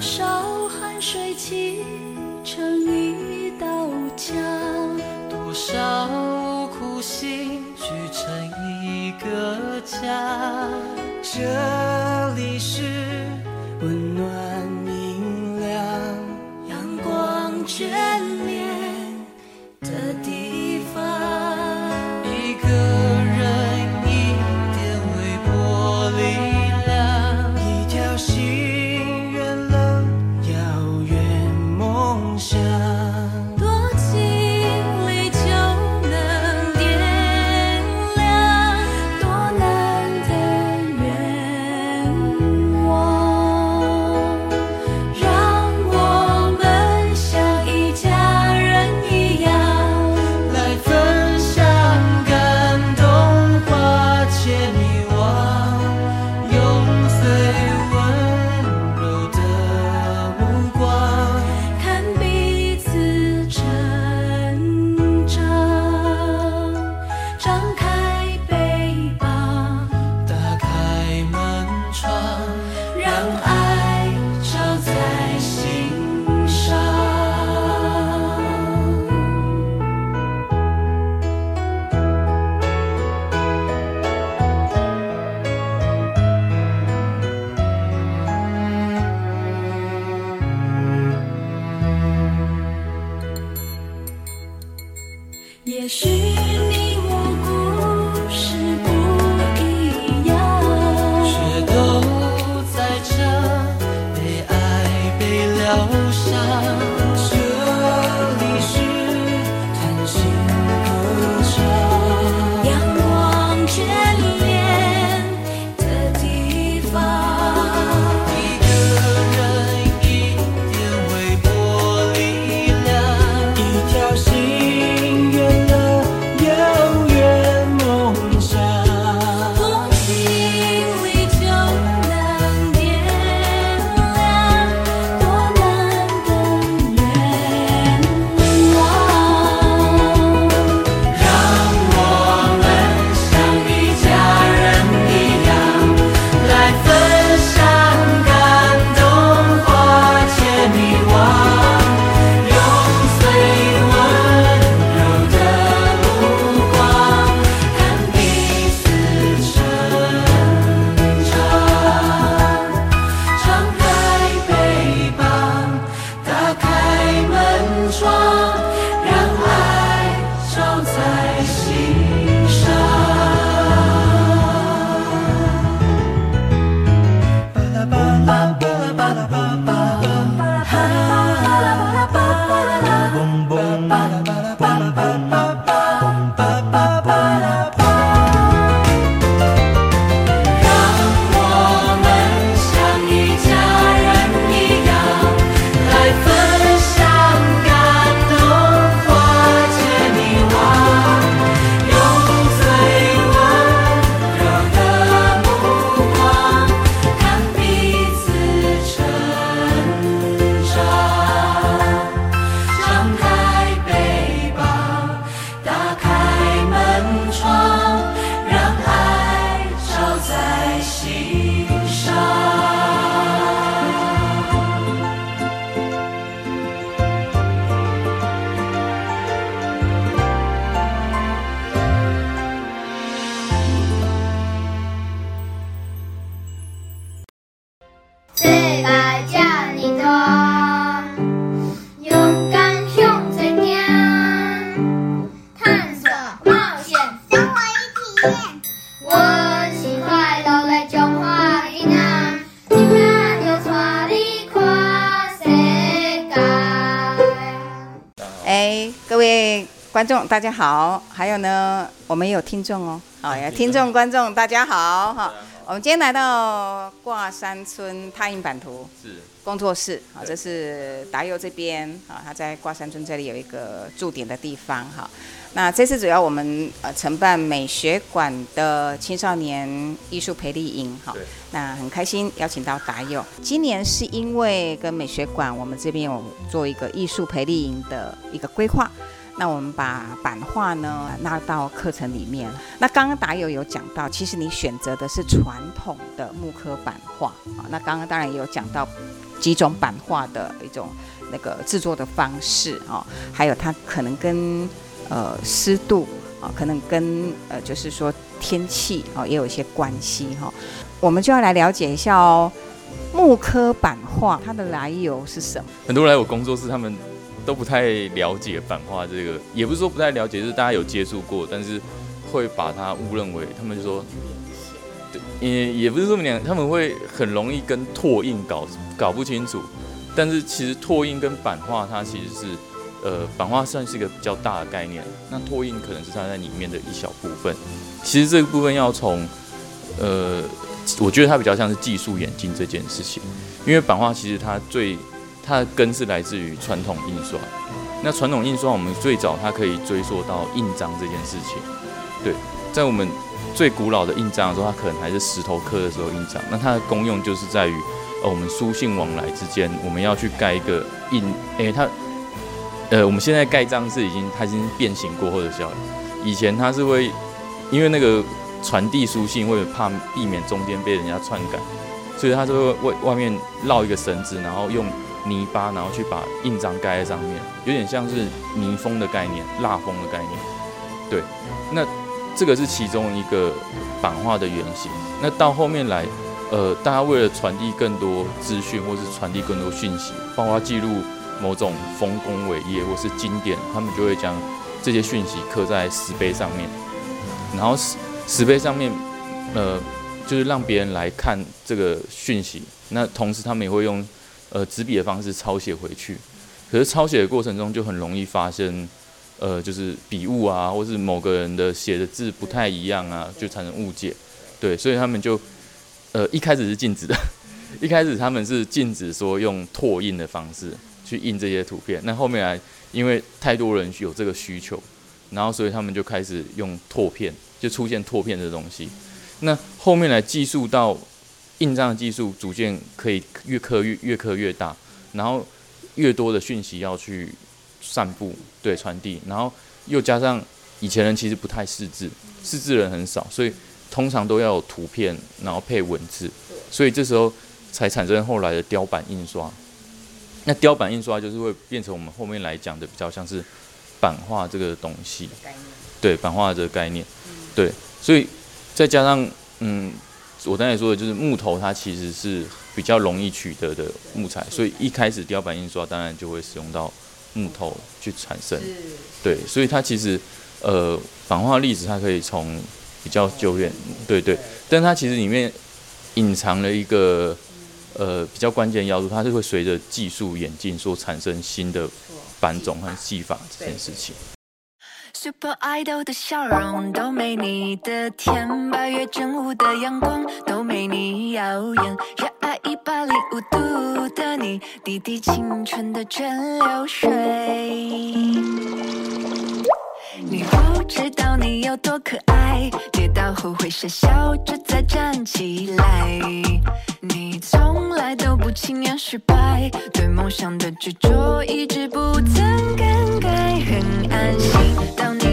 多少汗水砌成一道墙，多少苦心聚成一个家。这里是温暖明亮、阳光眷 love. 观众大家好，还有呢，我们也有听众哦，好，呀听众观众大家好哈。我们今天来到挂山村拓印版图是工作室，好，这是达佑这边啊，他在挂山村这里有一个驻点的地方哈。那这次主要我们呃承办美学馆的青少年艺术培力营哈对，那很开心邀请到达佑。今年是因为跟美学馆我们这边有做一个艺术培力营的一个规划。那我们把版画呢纳到课程里面。那刚刚达友有讲到，其实你选择的是传统的木刻版画啊。那刚刚当然也有讲到几种版画的一种那个制作的方式啊，还有它可能跟呃湿度啊，可能跟呃就是说天气啊也有一些关系哈、我们就要来了解一下哦，木刻版画它的来由是什么？很多人来我工作室，他们都不太了解版画这个，也不是说不太了解，就是大家有接触过，但是会把它误认为，他们就说，对，也也不是这么讲，他们会很容易跟拓印搞搞不清楚，但是其实拓印跟版画它其实是，呃，版画算是一个比较大的概念，那拓印可能是它在里面的一小部分，其实这个部分要从，呃，我觉得它比较像是技术演进这件事情，因为版画其实它最它的根是来自于传统印刷。那传统印刷，我们最早它可以追溯到印章这件事情。对，在我们最古老的印章的时候，它可能还是石头刻的时候印章。那它的功用就是在于，呃，我们书信往来之间，我们要去盖一个印，诶、它，呃，我们现在盖章是已经它已经变形过后的效应。以前它是会，因为那个传递书信会怕避免中间被人家篡改，所以它就会外外面绕一个绳子，然后用泥巴，然后去把印章盖在上面，有点像是泥封的概念、蜡封的概念。对，那这个是其中一个版画的原型。那到后面来，呃，大家为了传递更多资讯，或是传递更多讯息，包括记录某种丰功伟业或是经典，他们就会将这些讯息刻在石碑上面，然后石石碑上面，呃，就是让别人来看这个讯息。那同时，他们也会用呃纸笔的方式抄写回去。可是抄写的过程中，就很容易发生呃，就是笔误啊，或是某个人的写的字不太一样啊，就产生误解。对，所以他们就呃一开始是禁止的，一开始他们是禁止说用拓印的方式去印这些图片。那后面来，因为太多人有这个需求，然后所以他们就开始用拓片，就出现拓片这东西。那后面来技术到印章的技术逐渐可以越刻越越刻越大，然后越多的讯息要去散布对传递，然后又加上以前人其实不太识字，识字人很少，所以通常都要有图片，然后配文字，所以这时候才产生后来的雕版印刷。那雕版印刷就是会变成我们后面来讲的比较像是版画这个东西，对版画这个概念，对，所以再加上嗯，我刚才说的就是木头，它其实是比较容易取得的木材，所以一开始雕版印刷当然就会使用到木头去产生，对，所以它其实呃版画历史它可以从比较久远，对对，但它其实里面隐藏了一个呃比较关键要素，它是会随着技术演进所产生新的版种和技法这件事情。Super Idol 的笑容都没你的甜，八月正午的阳光都没你耀眼，热爱一百零五度的你，滴滴青春的蒸馏水。你不知道你有多可爱，你后会傻笑着再站起来。你从来都不轻言失败，对梦想的执着一直不曾更改，很安心。当你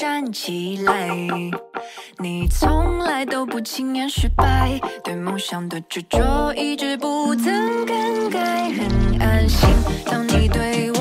站起来。你从来都不轻言失败，对梦想的执着一直不曾更改，很安心。当你对我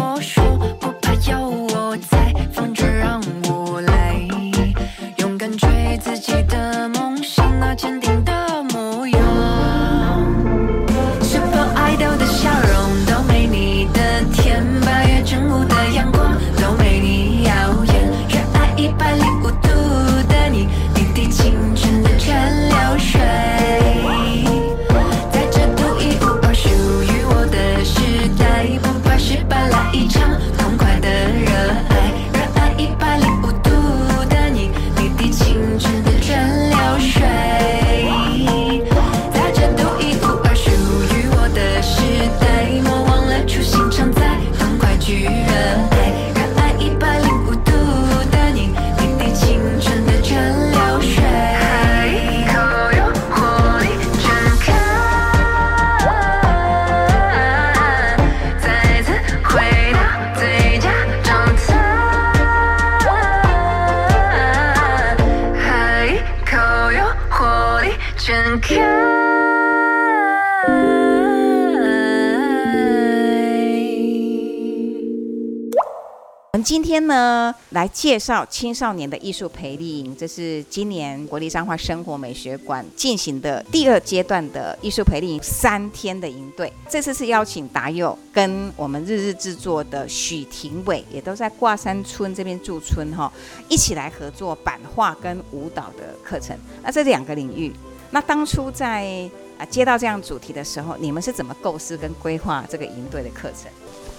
今天呢，来介绍青少年的艺术培力营，这是今年国立彰化生活美学馆进行的第二阶段的艺术培力营三天的营队。这次是邀请达佑跟我们日日制作的许廷伟，也都在挂山村这边驻村哈，一起来合作版画跟舞蹈的课程。那这两个领域，那当初在啊接到这样主题的时候，你们是怎么构思跟规划这个营队的课程？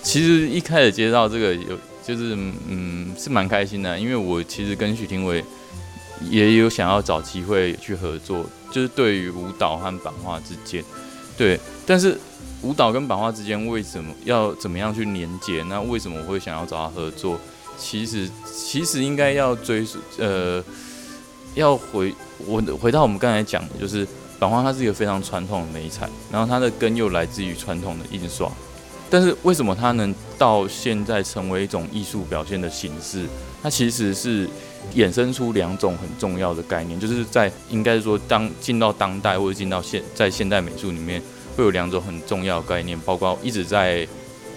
其实一开始接到这个有就是嗯是蛮开心的，因为我其实跟许廷伟也有想要找机会去合作，就是对于舞蹈和版画之间，对，但是舞蹈跟版画之间为什么要怎么样去连接？那为什么我会想要找他合作？其实其实应该要追溯呃，要回我回到我们刚才讲的，就是版画它是一个非常传统的美彩，然后它的根又来自于传统的印刷。但是为什么它能到现在成为一种艺术表现的形式？它其实是衍生出两种很重要的概念，就是在应该说当进到当代或者进到现在现代美术里面，会有两种很重要的概念，包括一直在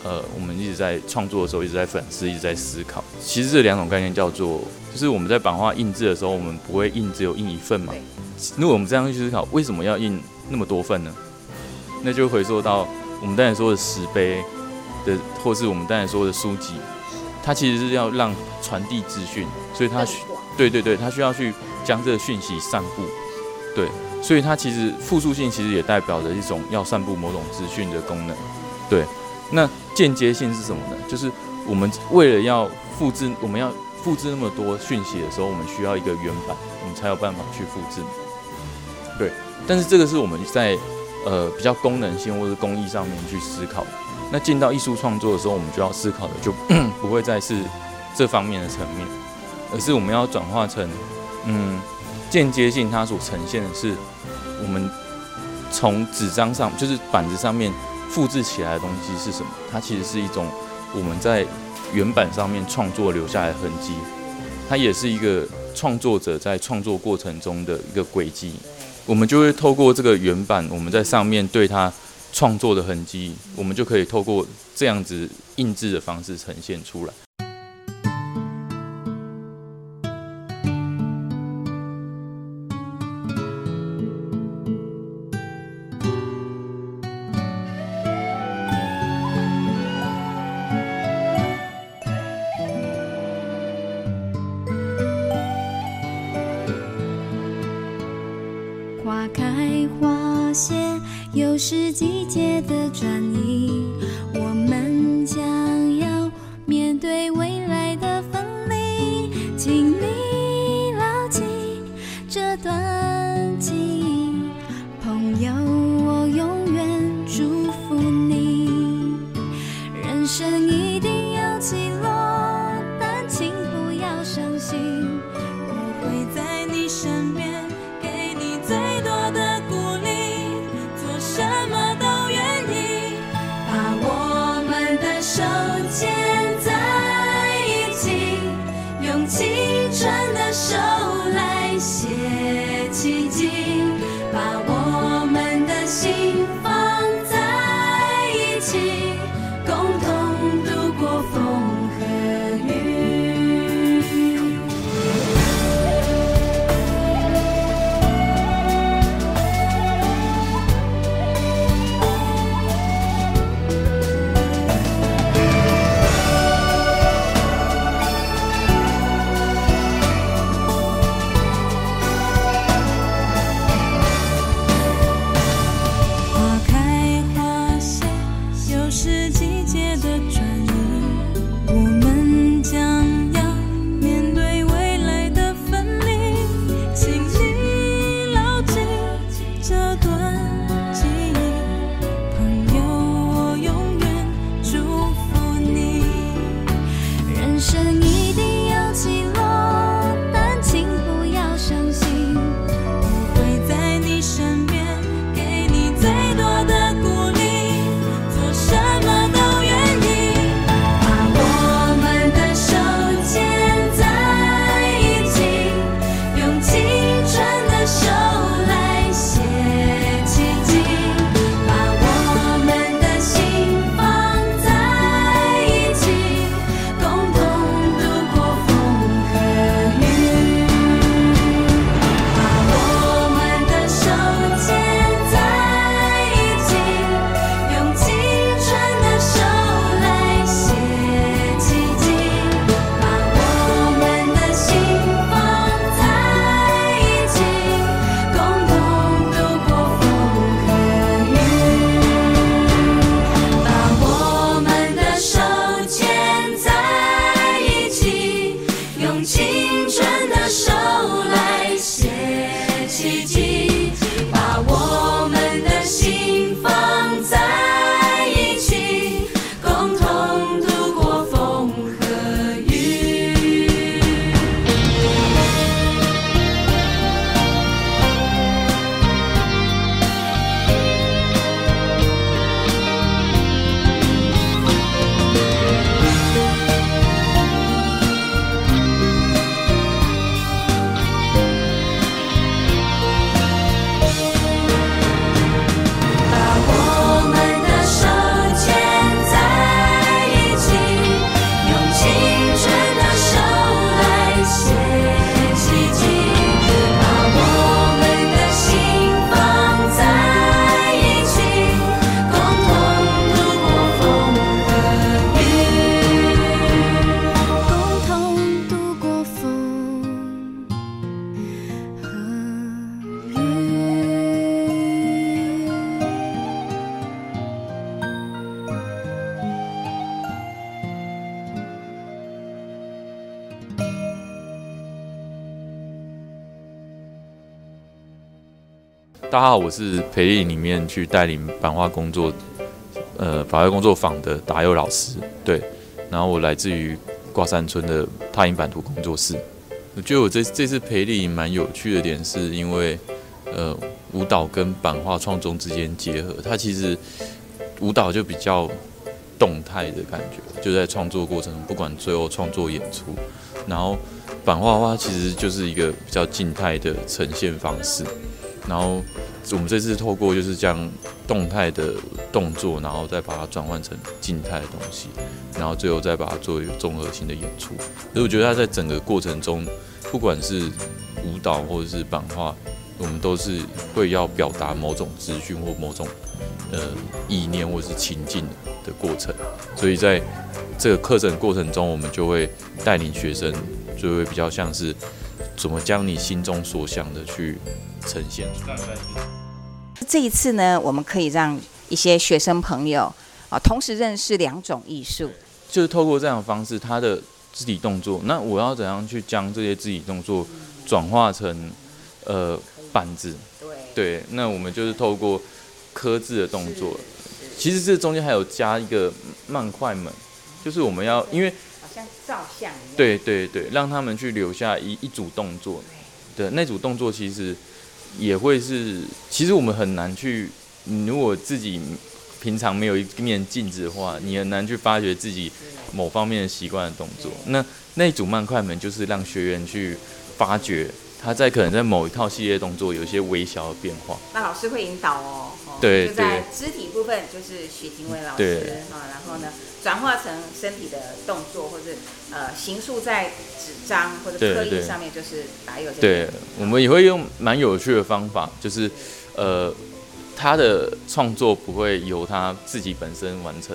呃我们一直在创作的时候一直在反思，一直在思考。其实这两种概念叫做，就是我们在版画印制的时候，我们不会印只有印一份嘛。如果我们这样去思考，为什么要印那么多份呢？那就回溯到。我们刚才说的石碑的，或是我们刚才说的书籍，它其实是要让传递资讯，所以它需，对对对，它需要去将这个讯息散布，对，所以它其实复数性其实也代表着一种要散布某种资讯的功能，对。那间接性是什么呢？就是我们为了要复制，我们要复制那么多讯息的时候，我们需要一个原版，我们才有办法去复制，对。但是这个是我们在。呃，比较功能性或者工艺上面去思考，那进到艺术创作的时候，我们就要思考的就 不会再是这方面的层面，而是我们要转化成，嗯，间接性它所呈现的是我们从纸张上，就是板子上面复制起来的东西是什么？它其实是一种我们在原版上面创作留下来的痕迹，它也是一个创作者在创作过程中的一个轨迹。我们就会透过这个原版，我们在上面对它创作的痕迹，我们就可以透过这样子印制的方式呈现出来。手牵在一起用青春的手大家好，我是培力里面去带领版画工作，呃，版画工作坊的达佑老师。对，然后我来自于挂山村的踏影版图工作室。我觉得我这这次培力蛮有趣的点，是因为呃舞蹈跟版画创作之间结合，它其实舞蹈就比较动态的感觉，就在创作过程中，不管最后创作演出，然后版画的话，其实就是一个比较静态的呈现方式。然后我们这次透过就是这样动态的动作，然后再把它转换成静态的东西，然后最后再把它做一个综合性的演出。所以我觉得它在整个过程中，不管是舞蹈或者是版画，我们都是会要表达某种资讯或某种呃意念或是情境的过程。所以在这个课程过程中，我们就会带领学生，就会比较像是怎么将你心中所想的去呈现出来。这一次呢，我们可以让一些学生朋友啊，同时认识两种艺术。就是透过这样的方式，他的肢体动作，那我要怎样去将这些肢体动作转化成呃板子？对，那我们就是透过刻字的动作。其实这中间还有加一个慢快门，就是我们要因为好像照相一样。对对对，让他们去留下一一组动作的那组动作，其实也会是，其实我们很难去，你如果自己平常没有一面镜子的话，你很难去发掘自己某方面的习惯的动作。那那一组慢快门就是让学员去发掘他在可能在某一套系列动作有一些微小的变化。那老师会引导哦，哦对就在肢体部分就是许廷伟老师对哈、然后呢转化成身体的动作，或者呃形塑在纸张或者刻印上面，就是打有这对边，我们也会用蛮有趣的方法，就是呃，他的创作不会由他自己本身完成，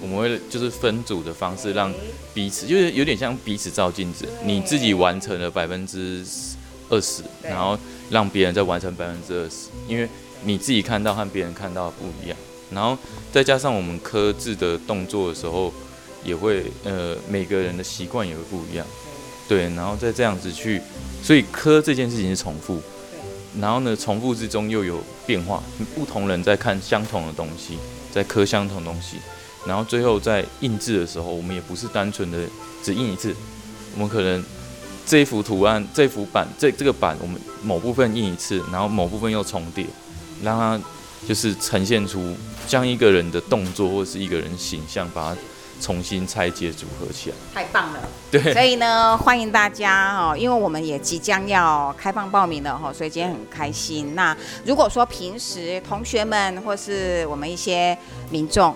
我们会就是分组的方式让彼此，就是有点像彼此照镜子，你自己完成了百分之二十，然后让别人再完成百分之二十，因为你自己看到和别人看到不一样，然后再加上我们刻字的动作的时候，也会呃每个人的习惯也会不一样，对，然后再这样子去，所以刻这件事情是重复，然后呢重复之中又有变化，不同人在看相同的东西，在刻相同东西，然后最后在印制的时候，我们也不是单纯的只印一次，我们可能这一幅图案、这幅版、这这个版，我们某部分印一次，然后某部分又重叠，让它就是呈现出将一个人的动作或是一个人形象，把它重新拆解组合起来。太棒了。对，所以呢，欢迎大家哦，因为我们也即将要开放报名了哈，所以今天很开心。那如果说平时同学们或是我们一些民众，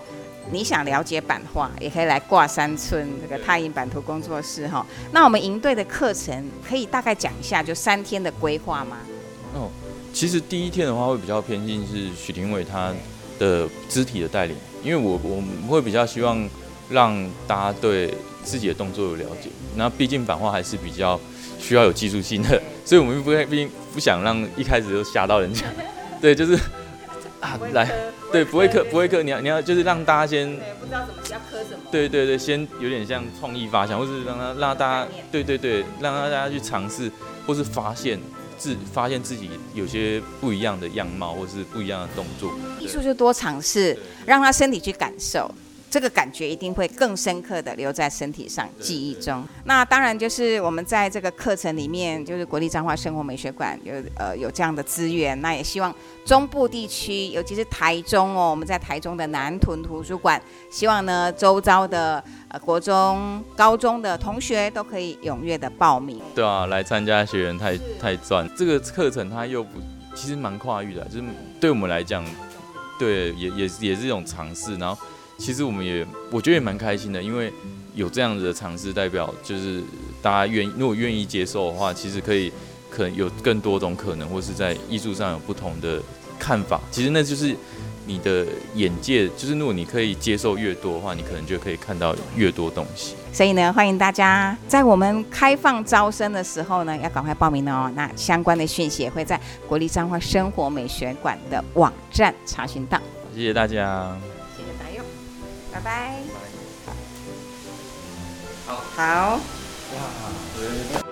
你想了解版画，也可以来挂山村这个太印版图工作室哈。那我们营队的课程可以大概讲一下，就三天的规划吗？哦，其实第一天的话会比较偏近是许廷伟他的肢体的带领，因为我我们会比较希望让大家对自己的动作有了解。那毕竟版画还是比较需要有技术性的，所以我们不会毕竟不想让一开始就吓到人家。对，就是啊来，对不会刻不会刻，你要你要就是让大家先对，不知道怎么要刻什么。对对对，先有点像创意发想，或是让他让大家对对对，让大家去尝试，或是发现自发现自己有些不一样的样貌，或是不一样的动作。艺术就多尝试，让他身体去感受。这个感觉一定会更深刻的留在身体上、记忆中。那当然就是我们在这个课程里面，就是国立彰化生活美学馆有呃有这样的资源，那也希望中部地区，尤其是台中哦，我们在台中的南屯图书馆，希望呢周遭的呃国中、高中的同学都可以踊跃的报名。对啊，来参加学员太太赚。这个课程它又不，其实蛮跨域的，就是对我们来讲，对也也也是一种尝试。然后其实我们也我觉得也蛮开心的，因为有这样子的尝试，代表就是大家愿意如果愿意接受的话，其实可以可能有更多种可能，或是在艺术上有不同的看法。其实那就是你的眼界，就是如果你可以接受越多的话，你可能就可以看到越多东西。所以呢，欢迎大家在我们开放招生的时候呢，要赶快报名哦。那相关的讯息也会在国立彰化生活美学馆的网站查询到。谢谢大家。拜拜。好。好。哇，